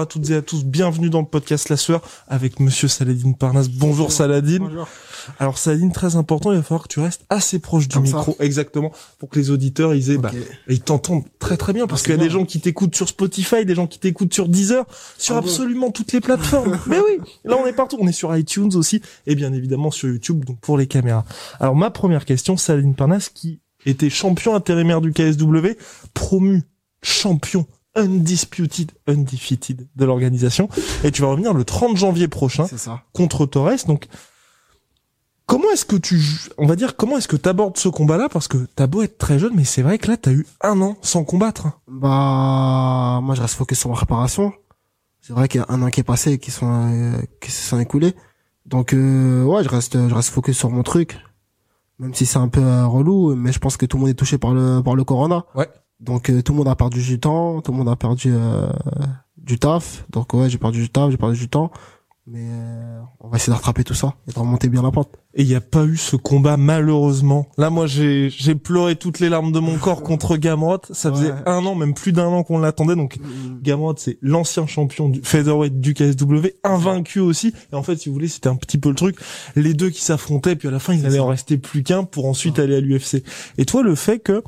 Bonjour à toutes et à tous, bienvenue dans le podcast La Sueur avec Monsieur Saladine Parnas. Bonjour, Saladine. Bonjour. Alors Saladine, très important, il va falloir que tu restes assez proche du Comme ça. micro, exactement, pour que les auditeurs ils aient, bah, ils t'entendent très très bien, parce Ah, qu'il y a des gens qui t'écoutent sur Spotify, des gens qui t'écoutent sur Deezer, sur Ah bon absolument toutes les plateformes. Mais oui, là on est partout, on est sur iTunes aussi, et bien évidemment sur YouTube, donc pour les caméras. Alors ma première question, Saladine Parnas, qui était champion intérimaire du KSW, promu champion undisputed, undefeated de l'organisation, et tu vas revenir le 30 janvier prochain ça. contre Torres. Donc, comment est-ce que tu, on va dire, comment est-ce que t'abordes ce combat-là? Parce que t'as beau être très jeune, mais c'est vrai que là, t'as eu un an sans combattre. hein. Bah, moi, je reste focus sur ma préparation. C'est vrai qu'il y a un an qui est passé et qui sont, euh, qui se sont écoulés. Donc, euh, ouais, je reste, je reste focus sur mon truc. Même si c'est un peu euh, relou, mais je pense que tout le monde est touché par le, par le corona. Ouais. Donc, euh, tout le monde a perdu du temps, tout le monde a perdu euh, du taf. Donc, ouais, j'ai perdu du taf, j'ai perdu du temps. Mais euh, on va essayer de rattraper tout ça et de remonter bien la pente. Et il n'y a pas eu ce combat, malheureusement. Là, moi, j'ai, j'ai pleuré toutes les larmes de mon corps contre Gamrot. Ça faisait Ouais. un an, même plus d'un an qu'on l'attendait. Donc, Gamrot, c'est l'ancien champion du featherweight du KSW, invaincu aussi. Et en fait, si vous voulez, c'était un petit peu le truc. Les deux qui s'affrontaient, puis à la fin, il C'est allait ça. en rester plus qu'un pour ensuite aller à l'UFC. Et toi, le fait que,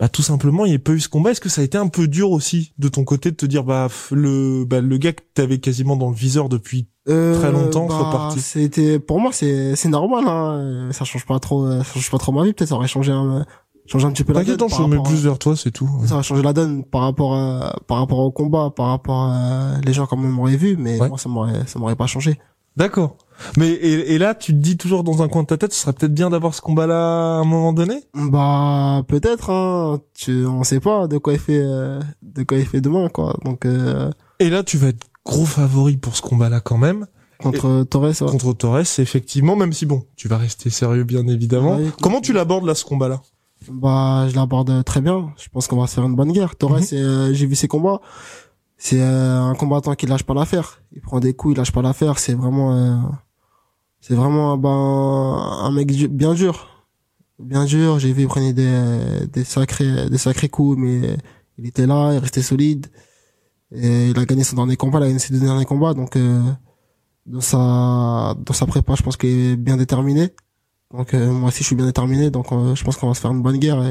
bah, tout simplement, il n'y ait pas eu ce combat, est-ce que ça a été un peu dur aussi de ton côté de te dire, bah, le, bah, le gars que t'avais quasiment dans le viseur depuis Euh, Très longtemps, bah, soit parti. C'était pour moi c'est c'est normal hein. Ça change pas trop euh, ça change pas trop ma vie peut-être ça aurait changé un changé un petit peu la donne. non, par je me mets rapport à- plus vers toi, c'est tout. Ça aurait changé la donne par rapport à, par rapport au combat, par rapport à les gens comme on m'aurait vu, mais Ouais. moi ça m'aurait ça m'aurait pas changé. D'accord. Mais et, et là, tu te dis toujours dans un coin de ta tête, ce serait peut-être bien d'avoir ce combat-là à un moment donné? Bah peut-être hein. Tu on sait pas de quoi il fait euh, de quoi il fait demain quoi. Donc euh, Et là, tu vas être gros favori pour ce combat-là quand même contre Torres ouais. contre Torres, effectivement. Même si bon, tu vas rester sérieux bien évidemment. Ouais. Comment tu l'abordes là ce combat-là? Bah, je l'aborde très bien. Je pense qu'on va se faire une bonne guerre. Torres, Mhm. euh, j'ai vu ses combats. C'est euh, un combattant qui lâche pas l'affaire. Il prend des coups, il lâche pas l'affaire. C'est vraiment, euh, c'est vraiment ben, un mec bien dur, bien dur. J'ai vu il prenait des, sacrés, des sacrés coups, mais il était là, il restait solide. Et il a gagné son dernier combat, il a gagné ses deux derniers combats. Donc, euh, dans sa, dans sa prépa, je pense qu'il est bien déterminé. Donc euh, moi aussi je suis bien déterminé, donc euh, je pense qu'on va se faire une bonne guerre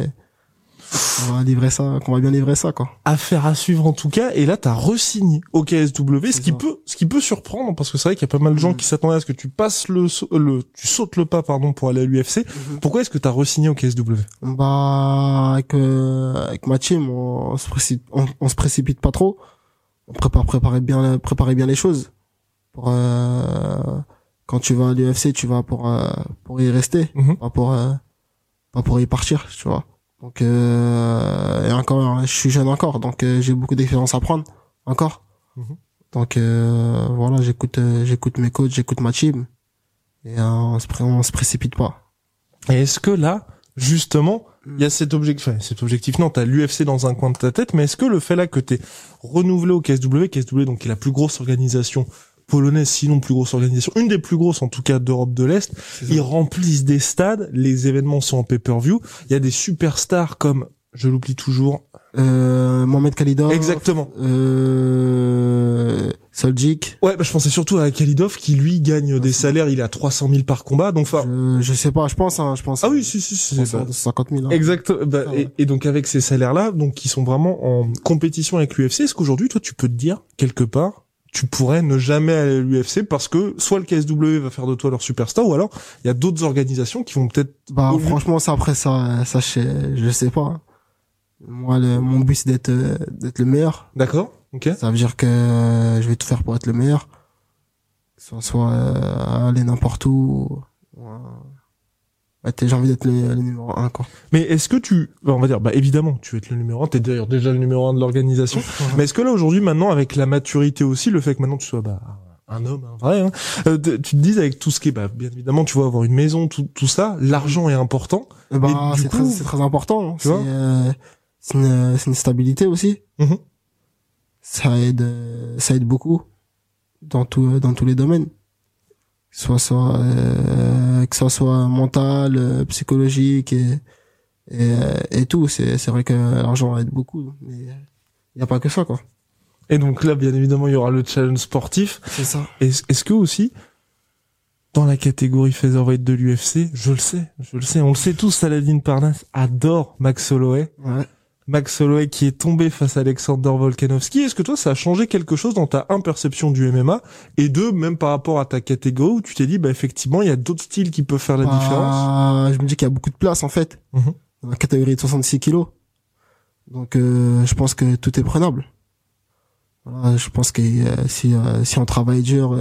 on va livrer ça, qu'on va bien livrer ça quoi. Affaire à suivre en tout cas. Et là, t'as re-signé au KSW, ce qui ça. peut, ce qui peut surprendre parce que c'est vrai qu'il y a pas mal de gens Mhm. qui s'attendaient à ce que tu passes le, le, tu sautes le pas pardon pour aller à l'UFC. Pourquoi est-ce que t'as re-signé au KSW Bah avec euh, avec ma team, on, se précipite, on, on se précipite pas trop, on prépare préparer bien préparer bien les choses. Pour euh, quand tu vas à l'UFC, tu vas pour euh, pour y rester, Mhm. pas pour euh, pas pour y partir, tu vois. Donc euh, et encore, je suis jeune encore, donc euh, j'ai beaucoup d'expérience à prendre encore. Mhm. Donc euh, voilà, j'écoute euh, j'écoute mes coachs, j'écoute ma team et euh, on se on se précipite pas. Et est-ce que là, justement, il y a cet objectif, enfin, cet objectif, non, t'as l'UFC dans un coin de ta tête, mais est-ce que le fait là que t'es renouvelé au KSW, KSW donc qui est la plus grosse organisation polonaise, sinon plus grosse organisation, une des plus grosses en tout cas d'Europe de l'Est, ils remplissent des stades, les événements sont en pay-per-view, il y a des superstars comme, je l'oublie toujours, Euh, Mohamed Khalidov. exactement. Euh, Soljic. Ouais, bah, je pensais surtout à Khalidov qui lui gagne des salaires, il est à 300 000 par combat, donc enfin, Je, je sais pas, je pense, hein, je pense. ah oui, si, si, si, c'est ça. 50 000. hein. Exact. Bah, Ah et donc avec ces salaires-là, donc qui sont vraiment en compétition avec l'UFC, est-ce qu'aujourd'hui, toi, tu peux te dire quelque part, tu pourrais ne jamais aller à l'UFC parce que soit le KSW va faire de toi leur superstar ou alors il y a d'autres organisations qui vont peut-être Bah franchement ça après ça ça je sais, je sais pas. Moi le, mon but c'est d'être euh, d'être le meilleur. d'accord ok Ça veut dire que je vais tout faire pour être le meilleur. Que ce soit euh, aller n'importe où. euh, ouais, t'es- j'ai envie d'être le, le numéro un quoi. mais est-ce que tu bah, on va dire bah évidemment tu veux être le numéro un t'es d'ailleurs déjà le numéro un de l'organisation mais est-ce que là aujourd'hui maintenant avec la maturité aussi le fait que maintenant tu sois bah un homme un vrai hein, euh, tu te dises avec tout ce qui est bah bien évidemment tu vas avoir une maison tout tout ça l'argent est important Eh bah, c'est coup- très, c'est très important. hein. Tu C'est vois euh, c'est une, c'est une stabilité aussi. Mhm. Ça aide, euh, ça aide beaucoup dans tout, dans tous les domaines. Soit, soit euh, que ça soit mental, euh, psychologique et, et, euh, et tout. C'est, c'est vrai que l'argent aide beaucoup, mais il n'y a pas que ça, quoi. et donc là bien évidemment il y aura le challenge sportif C'est ça. Est-ce est-ce que aussi, dans la catégorie featherweight de l'UFC, je le sais, je le sais, on le sait tous, Saladin Parnasse adore Max Holloway. Ouais. Max Holloway qui est tombé face à Alexander Volkanovski. Est-ce que toi, ça a changé quelque chose dans ta imperception du MMA et deux, même par rapport à ta catégorie où tu t'es dit, bah effectivement, il y a d'autres styles qui peuvent faire la Bah, différence. Je me dis qu'il y a beaucoup de place, en fait. Mhm. Dans la catégorie de 66 kilos. Donc, euh, je pense que tout est prenable. Voilà, je pense que euh, si, euh, si on travaille dur,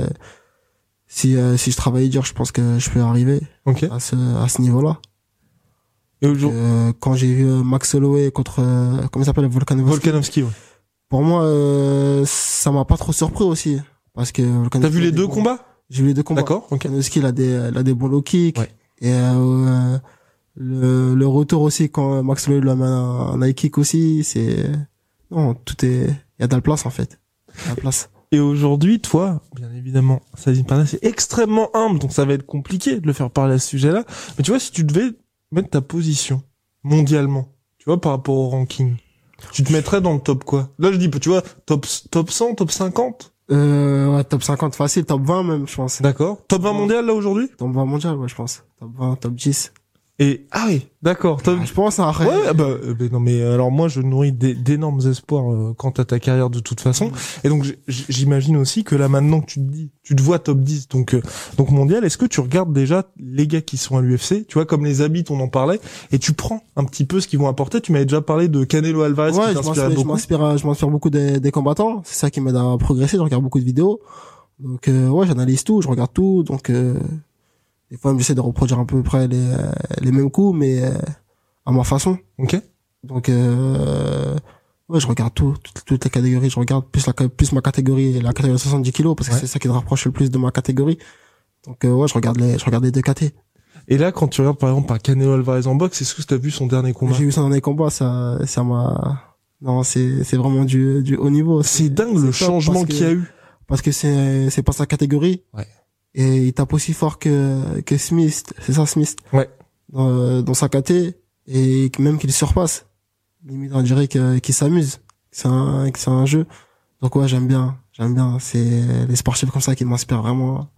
si, euh, si je travaille dur, je pense que je peux arriver à ce, à ce niveau-là. Et aujourd'hui, Euh, quand j'ai vu euh, Max Holloway contre, euh, comment il s'appelle, Volkanovski, Volkanovski, ouais. pour moi, euh, ça m'a pas trop surpris aussi. Parce que Volkanovski T'as vu les deux combats J'ai vu les deux combats. D'accord. Volkanovski, il a des, il a des bons low kicks. Ouais. Et euh, le, le retour aussi quand Max Holloway lui a mis un, un high kick aussi, c'est non, tout est, il y a de la place en fait, Il y a de la place. Et aujourd'hui, toi, bien évidemment, Saladin Parnasse est extrêmement humble, donc ça va être compliqué de le faire parler à ce sujet-là. Mais tu vois, si tu devais mettre ta position mondialement, tu vois, par rapport au ranking, tu te mettrais dans le top quoi? Là, je dis, tu vois, top top 100, top 50, Euh, ouais, top 50 facile, top 20 même, je pense. d'accord. Top 20 mondial là aujourd'hui? Top 20 mondial, ouais, je pense. Top 20, top 10. Et ah oui, d'accord. Ah, je pense après. Ouais, ah bah, euh, non mais alors moi je nourris d'é- d'énormes espoirs euh, quant à ta carrière de toute façon et donc j'imagine aussi que là maintenant que tu te dis tu te vois top 10 donc euh, donc mondial est-ce que tu regardes déjà les gars qui sont à l'UFC tu vois comme les habits on en parlait et tu prends un petit peu ce qu'ils vont apporter? Tu m'avais déjà parlé de Canelo Alvarez ouais, qui je m'inspire, je beaucoup m'inspire, beaucoup des, des combattants. C'est ça qui m'aide à progresser. Je regarde beaucoup de vidéos. Donc, euh, ouais, j'analyse tout, je regarde tout. Donc, euh, des fois, j'essaie de reproduire à peu près les, euh, les mêmes coups, mais euh, à ma façon. ok Donc, euh, ouais, je regarde tout, toutes, toutes les catégories. Je regarde plus la, plus ma catégorie, la catégorie de 70 kilos, parce que Ouais. c'est ça qui me rapproche le plus de ma catégorie. Donc, euh, ouais, je regarde les, je regarde les deux catés. et là quand tu regardes par exemple un Canelo Alvarez en boxe est-ce que tu as vu son dernier combat? J'ai vu dans les combats, ça, ça m'a, non, c'est, c'est vraiment du, du haut niveau. c'est dingue le changement qu'il y a eu parce que c'est c'est pas sa catégorie. Ouais. Et il tape aussi fort que que Smith, c'est ça Smith? Ouais. Dans, dans sa caté et même qu'il surpasse. Limite on dirait qu'il s'amuse. C'est un que c'est un jeu. Donc ouais, j'aime bien, j'aime bien, c'est les sportifs comme ça qui m'inspirent vraiment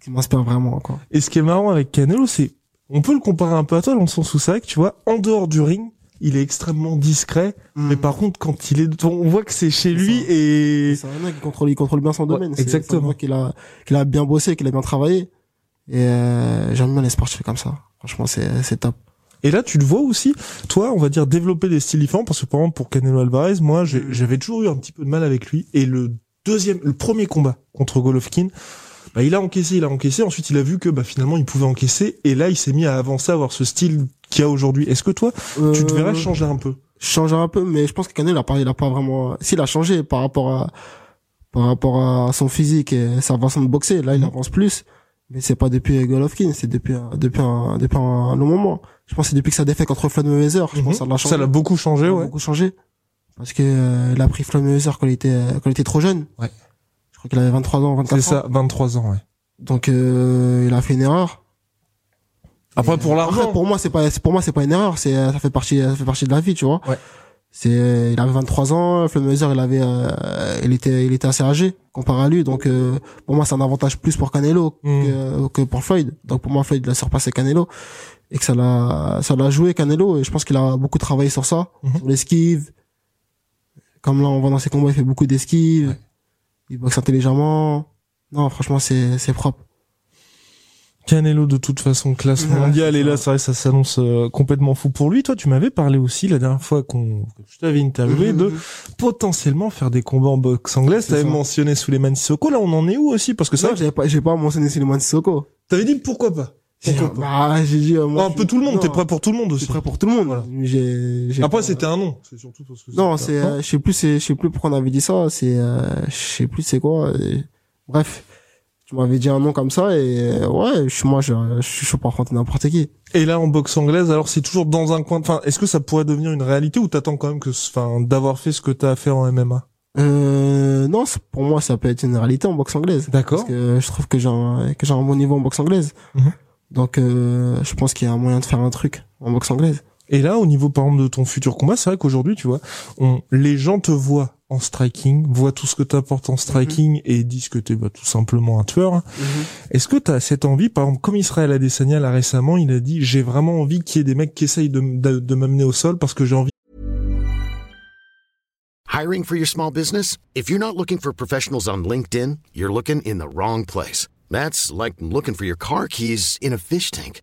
qui m'inspirent vraiment quoi. Et ce qui est marrant avec Canelo, c'est, on peut le comparer un peu à toi dans le sens où c'est vrai que tu vois, en dehors du ring, il est extrêmement discret, mais par contre, quand il est, on voit que c'est chez lui ça. et c'est un mec qui contrôle il contrôle bien son Ouais, domaine. Exactement. qu'il a qu'il a bien bossé, qu'il a bien travaillé. Et euh, j'aime bien les sportifs comme ça. Franchement, c'est c'est top. et là, tu le vois aussi, toi, on va dire développer des styles différents parce que par exemple pour Canelo Alvarez, moi, j'ai- Mm. j'avais toujours eu un petit peu de mal avec lui et le deuxième, le premier combat contre Golovkin, bah, il a encaissé, il a encaissé. Ensuite, il a vu que bah, finalement, il pouvait encaisser et là, il s'est mis à avancer, à avoir ce style qu'il y a aujourd'hui. Est-ce que toi, tu te Euh, verrais changer un peu? changer un peu, mais je pense que Canelo, il a pas, il a pas vraiment, s'il a changé par rapport à, par rapport à son physique et sa façon de boxer, là, il Mhm. avance plus. Mais c'est pas depuis Golovkin, c'est depuis, un- depuis un, depuis un long moment. Je pense que c'est depuis que ça défait contre Floyd Mayweather. Je pense que ça l'a changé. Ça l'a beaucoup changé, Ça ouais. beaucoup changé. Parce que, euh, il a pris Floyd Mayweather quand il était, quand il était trop jeune. Ouais. Je crois qu'il avait 23 ans, 24 C'est ans. ça, 23 ans, ouais. Donc, euh, il a fait une erreur. Après, pour Après, l'argent, pour moi, c'est pas, pour moi, c'est pas une erreur. C'est, ça fait partie, ça fait partie de la vie, tu vois. Ouais. C'est, il avait 23 ans. Floyd Mayweather, il avait, euh, il était, il était assez âgé comparé à lui. Donc, euh, pour moi, c'est un avantage plus pour Canelo Mm. que, que pour Floyd. Donc, pour moi, Floyd, il a surpassé Canelo et que ça l'a, ça l'a joué Canelo. Et je pense qu'il a beaucoup travaillé sur ça, Mhm. sur l'esquive. Comme là, on voit dans ses combats, il fait beaucoup d'esquives. Ouais. il boxe intelligemment. Non, franchement, c'est c'est propre. Canelo de toute façon classe mondiale et là ça. ça s'annonce euh, complètement fou pour lui. Toi tu m'avais parlé aussi la dernière fois qu'on que je t'avais interviewé de Mhm. potentiellement faire des combats en boxe anglaise. T'avais mentionné Souleymane Sissoko. Là on en est où aussi? Parce que ça j'ai pas, j'ai pas mentionné Suleiman Sissoko. t'avais dit pourquoi pas? J'ai- Pourquoi pas? Bah, j'ai dit, euh, moi, Oh, un peu tout le monde. T'es prêt pour tout le monde aussi. prêt pour tout le monde. Voilà. J'ai, j'ai Après pas- c'était un nom. C'est surtout parce que Non, c'est, euh, je sais plus, c'est, je sais plus pourquoi on avait dit ça. C'est, euh, je sais plus c'est quoi. Bref, tu m'avais dit un nom comme ça et ouais, je suis moi, je, je suis chaud pour affronter n'importe qui. Et là en boxe anglaise alors c'est toujours dans un coin. Enfin est-ce que ça pourrait devenir une réalité ou t'attends quand même que enfin d'avoir fait ce que t'as à faire en MMA. Euh, non, pour moi, ça peut être une réalité en boxe anglaise. D'accord. Parce que je trouve que j'ai un, que j'ai un bon niveau en boxe anglaise. Mhm. Donc, euh, je pense qu'il y a un moyen de faire un truc en boxe anglaise. Et là, au niveau, par exemple, de ton futur combat, c'est vrai qu'aujourd'hui, tu vois, on, les gens te voient en striking, voient tout ce que tu apportes en striking et disent que tu es bah, tout simplement un tueur. hein. Est-ce que tu as cette envie, par exemple, comme Israël Adesanya là récemment, il a dit, j'ai vraiment envie qu'il y ait des mecs qui essayent de, m- de, de m'amener au sol parce que j'ai envie Hiring for your small business? If you're not looking for professionals on LinkedIn, you're looking in the wrong place. That's like looking for your car keys in a fish tank.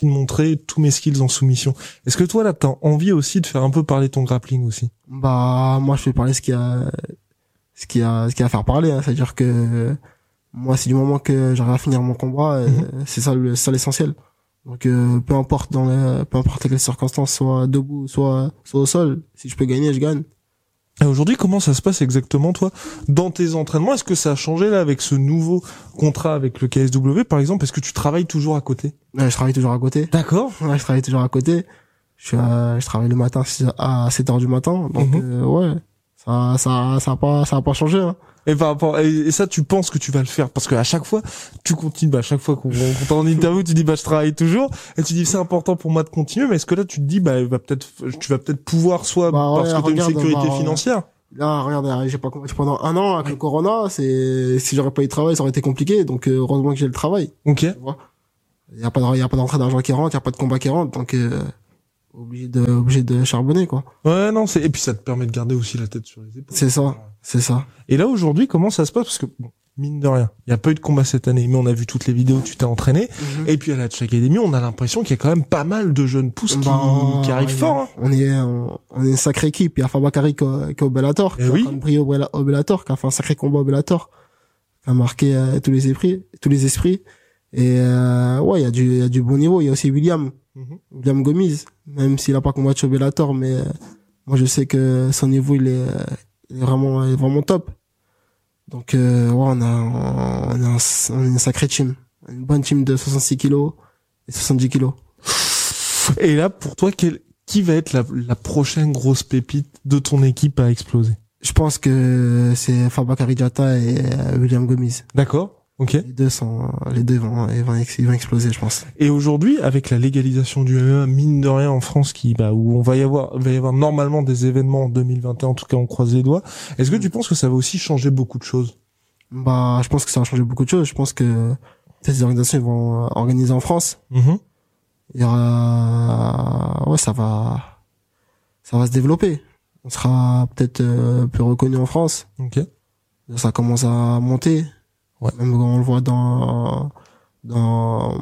De montrer tous mes skills en soumission. Est-ce que toi, là, t'as envie aussi de faire un peu parler ton grappling aussi? Bah, moi, je vais parler ce qu'il y a, ce qu'il y a, ce qu'il y a à faire parler. Hein. C'est-à-dire que moi, c'est du moment que j'arrive à finir mon combat, euh, c'est ça, le- ça l'essentiel. Donc, euh, peu importe dans les, peu importe quelles circonstances, soit debout, soit, soit au sol, si je peux gagner, je gagne. Et aujourd'hui, comment ça se passe exactement, toi, dans tes entraînements? Est-ce que ça a changé, là, avec ce nouveau contrat avec le KSW, par exemple? Est-ce que tu travailles toujours à côté? Ouais, je travaille toujours à côté. D'accord. Ouais, je travaille toujours à côté. Je suis, à- je travaille le matin à 7 heures du matin. Donc, Mhm. euh, ouais, ça, ça, ça a pas, ça a pas changé. Hein. Et par rapport, et, et ça, tu penses que tu vas le faire parce qu'à chaque fois, tu continues. Bah, à chaque fois qu'on t'en en interview, tu dis bah je travaille toujours, et tu dis c'est important pour moi de continuer. Mais est-ce que là, tu te dis bah va peut-être, tu vas peut-être pouvoir soit Bah ouais, parce que t'as une sécurité bah, ouais. financière. Là, regarde, j'ai pas pendant un an avec le corona. C'est, si j'aurais pas eu de travail, ça aurait été compliqué. Donc, euh, heureusement que j'ai le travail. Ok. Il y a pas de, il y a pas d'entrée d'argent qui rentre, il y a pas de combat qui rentre. Donc, euh, obligé de, obligé de charbonner, quoi. Ouais, non, c'est et puis ça te permet de garder aussi la tête sur les épaules. C'est ça. C'est ça. Et là aujourd'hui, comment ça se passe? Parce que bon, mine de rien, il y a pas eu de combat cette année, mais on a vu toutes les vidéos, tu t'es entraîné. Et puis à la Tchèque Academy, on a l'impression qu'il y a quand même pas mal de jeunes pousses qui, Bah, qui arrivent a- fort. Hein. On est, on, on est une sacrée équipe. Il y a Fabakari qui, est- qui est au Bellator, Eh qui est oui. briller au Bella- au Bellator, qui a fait un sacré combat au Bellator, qui a marqué euh, tous les esprits, tous les esprits. Et euh, ouais, il y a du, il y a du bon niveau. Il y a aussi William, Mhm. William Gomis, même s'il a pas combattu au Bellator, mais euh, moi je sais que son niveau il est, euh, il est vraiment, il est vraiment top. Donc euh, ouais, on a, on a, un, on une sacrée team, une bonne team de 66 kilos et 70 kilos. Et là, pour toi, quel, qui va être la, la prochaine grosse pépite de ton équipe à exploser? Je pense que c'est Fabakari Diatta et euh, William Gomis. D'accord. Ok. Les deux sont, les deux vont, ils vont, ils vont exploser, je pense. Et aujourd'hui, avec la légalisation du MMA, mine de rien en France, qui, bah, où on va y avoir, va y avoir normalement des événements en 2021, en tout cas on croise les doigts. Est-ce que tu penses que ça va aussi changer beaucoup de choses? Bah, je pense que ça va changer beaucoup de choses. Je pense que ces organisations vont euh, organiser en France. Mhm. Il y aura, ouais, ça va, ça va se développer. On sera peut-être euh, plus reconnu en France. Ok. Ça commence à monter. Ouais. Même quand on le voit dans, dans,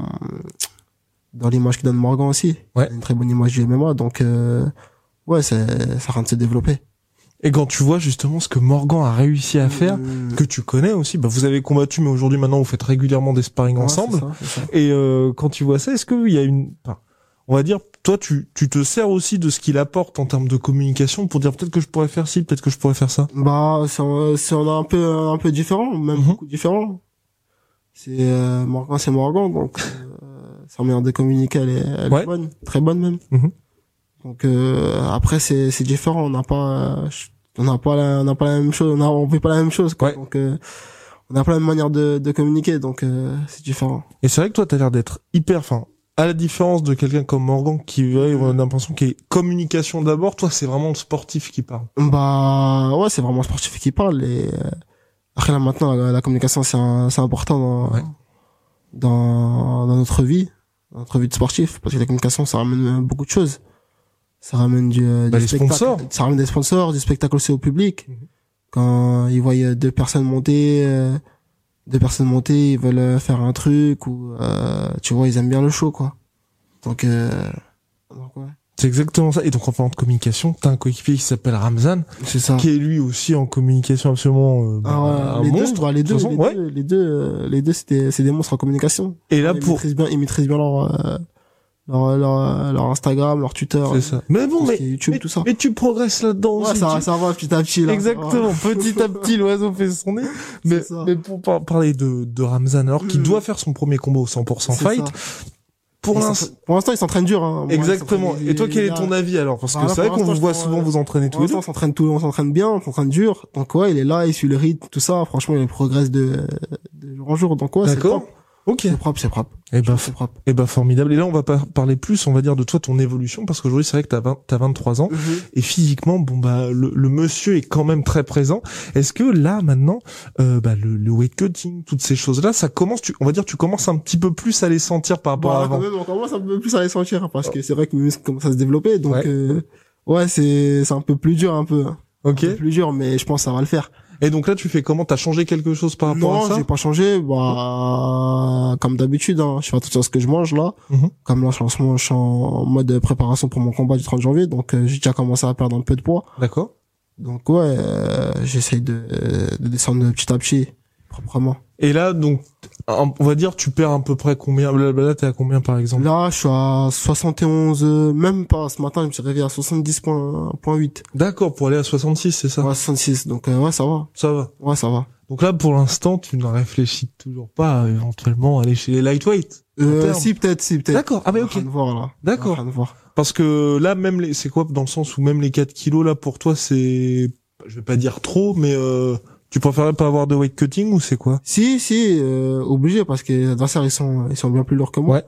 dans l'image que donne Morgan aussi. Ouais. Une très bonne image du MMA. Donc, euh, ouais, c'est, ça rend de se développer. Et quand tu vois justement ce que Morgan a réussi à faire, Mmh. que tu connais aussi, bah, vous avez combattu, mais aujourd'hui maintenant vous faites régulièrement des sparring Ouais, ensemble. ça, ça. Et euh, quand tu vois ça, est-ce qu'il y a une, enfin, on va dire, toi, tu, tu te sers aussi de ce qu'il apporte en termes de communication pour dire peut-être que je pourrais faire ci, peut-être que je pourrais faire ça. Bah, c'est un, c'est un peu, un peu différent, même Mhm. beaucoup différent. C'est, euh, Morgan, c'est Morgan, donc, euh, sa manière de communiquer, elle est, elle Ouais. est bonne, très bonne même. Mhm. Donc, euh, après, c'est, c'est différent, on n'a pas, euh, on n'a pas la, on n'a pas la même chose, on a, on fait pas la même chose, quoi. Ouais. Donc, euh, on n'a pas la même manière de, de communiquer, donc, euh, c'est différent. Et c'est vrai que toi, t'as l'air d'être hyper, enfin, à la différence de quelqu'un comme Morgan qui ouais, on a l'impression qu'il est communication d'abord, toi c'est vraiment le sportif qui parle. Bah ouais, c'est vraiment le sportif qui parle et euh, après là maintenant la, la communication c'est important dans, Ouais. dans dans notre vie, dans notre vie de sportif parce que la communication ça ramène euh, beaucoup de choses. Ça ramène du, euh, Bah, du sponsors. ça ramène des sponsors, du spectacle aussi au public. Mhm. Quand ils voient deux personnes monter euh, deux personnes monter, ils veulent euh, faire un truc ou euh, tu vois, ils aiment bien le show quoi. Donc euh, donc ouais, C'est exactement ça. Et donc en parlant de communication, t'as un coéquipier qui s'appelle Ramzan, c'est ça. qui est lui aussi en communication absolument euh, bah, Ah un les monstre. deux, les de deux, façon. les ouais. deux, les deux, euh, les deux, c'était, c'est des monstres en communication. Et là ils pour maîtrisent bien, ils maîtrisent bien leur, euh, leur, leur, leur Instagram, leur Twitter, c'est ça. Mais bon, mais qui YouTube, mais, tout ça. mais tu progresses là-dedans Ouais, ça, tu- ça va petit à petit, là. Exactement. Petit à petit, l'oiseau fait son nez. Mais, mais pour par- parler de, de Ramzan, alors qu'il Mhm. doit faire son premier combat au 100% C'est fight, ça. pour l'instant, s'entraînent- Pour l'instant, ils s'entraînent dur, hein. Exactement. Et toi, quel est ton avis alors? Parce que Voilà, c'est vrai qu'on vous voit souvent vous entraîner tous les deux. on s'entraîne tout, on s'entraîne bien, on s'entraîne dur. Donc ouais, il est là, il suit le rythme, tout ça. Franchement, il progresse de, de jour en jour. Donc ouais, c'est D'accord. Ok. C'est propre, c'est propre. Eh ben, C'est propre. eh ben, formidable. Et là, on va par- parler plus, on va dire, de toi, ton évolution, parce qu'aujourd'hui, c'est vrai que t'as 20, t'as 23 ans. Et physiquement, bon bah le, le monsieur est quand même très présent. Est-ce que là maintenant, euh, bah, le, le weight cutting, toutes ces choses-là, ça commence, tu, on va dire, tu commences un petit peu plus à les sentir par rapport Bah, à avant. quand même, on commence un peu plus à les sentir parce que c'est vrai que mes muscles commencent à se développer. Donc, Ouais. euh, ouais, c'est, c'est un peu plus dur, un peu. Un Ok. peu plus dur, mais je pense que ça va le faire. Et donc là, tu fais comment? T'as changé quelque chose par rapport Non, à ça? j'ai pas changé. Bah, comme d'habitude, hein, je fais attention à ce que je mange là. Mhm. Comme là, je suis en ce moment, je suis en mode préparation pour mon combat du 30 janvier, donc euh, j'ai déjà commencé à perdre un peu de poids. D'accord. Donc ouais, euh, j'essaye de, de descendre petit à petit, proprement. Et là, donc, on va dire, tu perds à peu près combien Là, t'es à combien par exemple? Là, je suis à 71, euh, même pas. Ce matin, je me suis réveillé à 70.8. D'accord, pour aller à 66, c'est ça? Ouais, 66. Donc euh, ouais, ça va. Ça va. Ouais, ça va. Donc là, pour l'instant, tu ne réfléchis toujours pas à éventuellement aller chez les lightweight. Euh, si peut-être, si peut-être. D'accord. Ah mais ok. D'accord. Parce que là, même les, c'est quoi dans le sens où même les 4 kilos là pour toi, c'est, je vais pas dire trop, mais euh, tu préférerais pas avoir de weight cutting ou c'est quoi? Si, si, euh, obligé parce que les adversaires ils sont, ils sont bien plus lourds que moi. Ouais.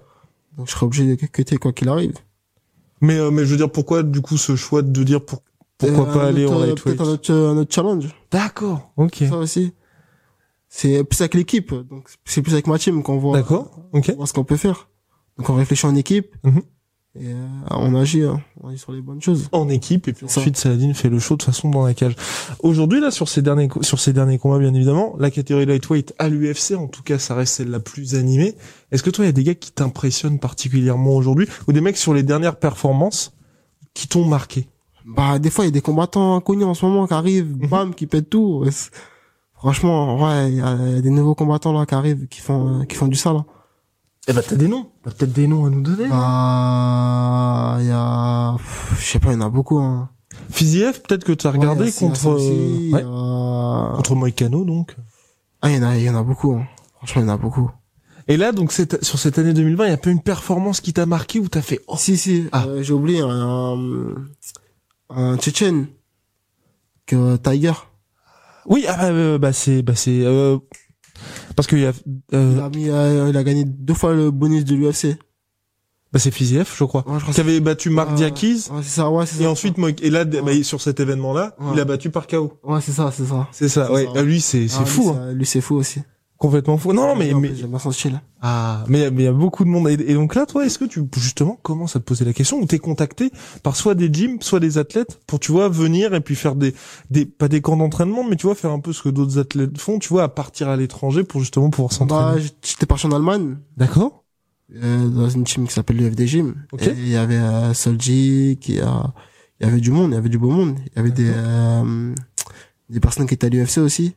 Donc je serai obligé de cutter quoi qu'il arrive. Mais euh, mais je veux dire pourquoi du coup ce choix de dire pour, pourquoi Euh, pas aller en euh, lightweight? Peut-être un autre, un autre challenge. D'accord. Ok. Ça aussi. C'est plus avec l'équipe. Donc c'est plus avec ma team qu'on voit. D'accord. Ok. On voit ce qu'on peut faire. Donc on réfléchit en équipe. Mhm. Et euh, on agit, hein. on agit sur les bonnes choses. En équipe et puis ensuite Saladin fait le show de toute façon dans la cage. Aujourd'hui là sur ces derniers sur ces derniers combats bien évidemment, la catégorie lightweight à l'UFC en tout cas ça reste celle la plus animée. Est-ce que toi il y a des gars qui t'impressionnent particulièrement aujourd'hui ou des mecs sur les dernières performances qui t'ont marqué? Bah des fois il y a des combattants inconnus en ce moment qui arrivent, Mhm. bam, qui pètent tout. Franchement, ouais, il y, a il y a des nouveaux combattants là qui arrivent, qui font, euh, qui font du sale. hein. Eh ben t'as des noms, t'as peut-être des noms à nous donner. Bah, il y a, je sais pas, il y en a beaucoup. Hein. Fiziev, peut-être que tu as Ouais, regardé contre aussi, euh, ouais, contre Moïcano donc. Ah, il y en a, il y en a beaucoup. Hein. Franchement, il y en a beaucoup. Et là donc cette, sur cette année 2020, il y a pas une performance qui t'a marqué ou t'as fait oh Si, si, Ah. euh, j'ai oublié un, un Tchétchène que Tiger. oui ah, euh, bah c'est bah c'est euh, parce qu'il y a Il euh, a mis, euh, il a gagné deux fois le bonus de l'UFC. bah c'est Fiziev je crois Ouais, je crois qui avait battu Marc Ouais, Diakis Ouais, c'est ça, ouais, c'est ça. et ensuite Moïc- et là bah, Ouais. sur cet événement là Ouais. il a battu par KO. Ouais, c'est ça, c'est ça. C'est ça ouais ça. Ah, lui c'est c'est Ah, fou lui, hein. Lui, c'est fou aussi. Complètement fou. Non mais En mais plus, J'aime bien style. Ah, mais il y mais y a beaucoup de monde. Et, et donc là, toi, est-ce que tu justement commences à te poser la question ou t'es contacté par soit des gyms, soit des athlètes pour tu vois venir et puis faire des des pas des camps d'entraînement, mais tu vois faire un peu ce que d'autres athlètes font, tu vois, à partir à l'étranger pour justement pouvoir Bah, s'entraîner? j'étais parti en Allemagne, D'accord. euh, dans une team qui s'appelle l'UFD Gym. Ok. Et il y avait euh, Solji, qui a, il y avait du monde, il y avait du beau monde. Il y avait des, euh, des personnes qui étaient à l'UFC aussi.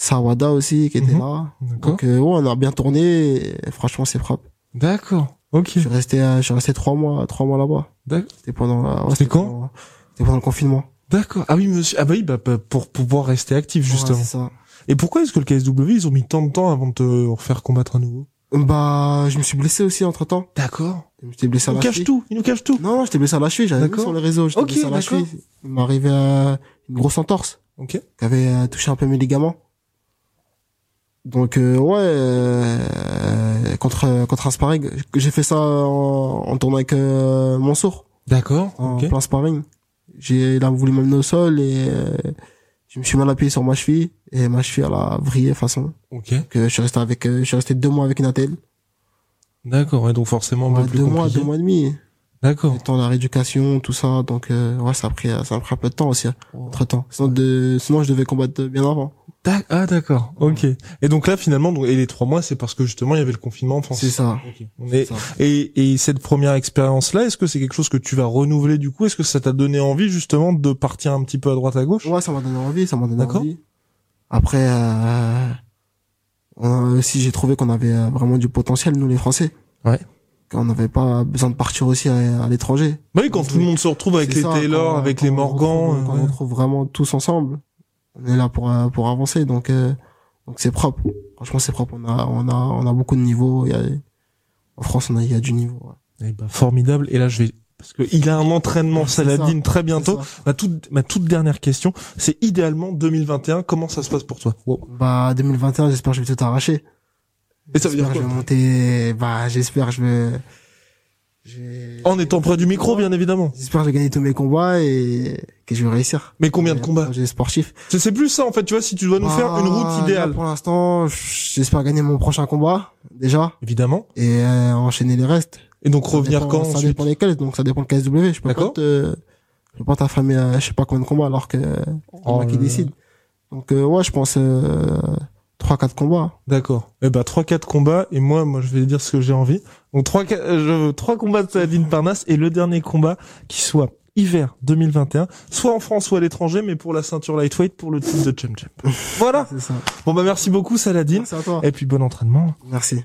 Sawada aussi, qui était Mhm. là. Donc, euh, ouais, on a bien tourné. et franchement, c'est propre. D'accord. Ok. Je suis resté, euh, je suis resté trois mois, trois mois là-bas. D'accord. C'était pendant, euh, ouais, C'était quand pendant- C'était pendant le confinement. D'accord. Ah oui, monsieur. Ah bah oui, bah, bah, pour pouvoir rester actif justement. Ouais, c'est ça. et pourquoi est-ce que le KSW ils ont mis tant de temps avant de te refaire combattre à nouveau? Bah, je me suis blessé aussi entre temps. D'accord. Je suis blessé à nous la cache cheville. tout. Il nous cache tout. Non, non, j'étais blessé à la cheville, j'avais vu sur les réseaux, j'étais Ok, blessé à la cheville. Il m'est arrivé euh, une grosse entorse Ok. qui avait euh, touché un peu mes ligaments. Donc euh, ouais, euh, contre contre un sparring, j'ai fait ça en, en tournant avec euh, Mansour D'accord. en Ok. plein sparring. J'ai il a voulu m'amener au sol et euh, je me suis mal appuyé sur ma cheville et ma cheville elle a vrillé façon. Ok. Que je suis resté avec euh, je suis resté deux mois avec une attelle. D'accord. Ouais, donc forcément un Ouais, peu plus deux mois, deux mois et demi. D'accord. Le temps de la rééducation, tout ça. Donc euh, ouais, ça a pris ça a pris un peu de temps aussi entre temps. Sinon de sinon je devais combattre bien avant. Ah d'accord. Ok. Et donc là finalement, donc, et les trois mois, c'est parce que justement il y avait le confinement en France. C'est ça. On. Et, et cette première expérience-là, est-ce que c'est quelque chose que tu vas renouveler du coup? Est-ce que ça t'a donné envie justement de partir un petit peu à droite à gauche? Ouais, ça m'a donné envie, ça m'a donné D'accord. envie. Après, euh, on aussi j'ai trouvé qu'on avait euh, vraiment du potentiel, nous les Français. Ouais. Qu'on n'avait pas besoin de partir aussi à, à l'étranger. Bah oui, quand tout le monde se retrouve avec les ça, Taylor, quand- avec quand les on Morgan. retrouve- Quand euh, on retrouve vraiment tous ensemble, on est là pour euh, pour avancer. Donc euh, donc c'est propre. Franchement, c'est propre. On a on a on a beaucoup de niveaux. Il y a, en France, on a il y a du niveau. ouais. eh ben, formidable. Et là, je vais parce que il a un entraînement C'est Saladin très bientôt. Ma toute ma toute dernière question, c'est idéalement 2021. Comment ça se passe pour toi? Wow. Bah 2021, j'espère que je vais tout arracher. Et ça veut dire J'espère que quoi? Je vais monter. Bah j'espère je vais. En étant près du micro, bien évidemment. J'espère que je vais gagner tous mes combats et que je vais réussir. Mais combien de combats J'ai sportif. C'est plus ça en fait. Tu vois, si tu dois nous faire une route là, idéale, Pour l'instant, j'espère gagner mon prochain combat déjà évidemment. et euh, enchaîner les restes. Et donc Ça revenir dépend- quand Ça ensuite dépend lesquels, donc ça dépend de KSW. Je peux D'accord. pas te, je peux pas t'affamer à je sais pas combien de combats alors que Oh moi qui décide. Donc euh, ouais, je pense euh, 3-4 combats. D'accord. Eh ben trois quatre combats et moi moi je vais dire ce que j'ai envie. Donc trois euh, je veux trois combats de Saladin Parnasse et le dernier combat qui soit hiver 2021, soit en France soit à l'étranger mais pour la ceinture lightweight pour le titre de Champ Champ. voilà. C'est ça. Bon bah merci beaucoup Saladin Merci à toi. et puis bon entraînement. Merci.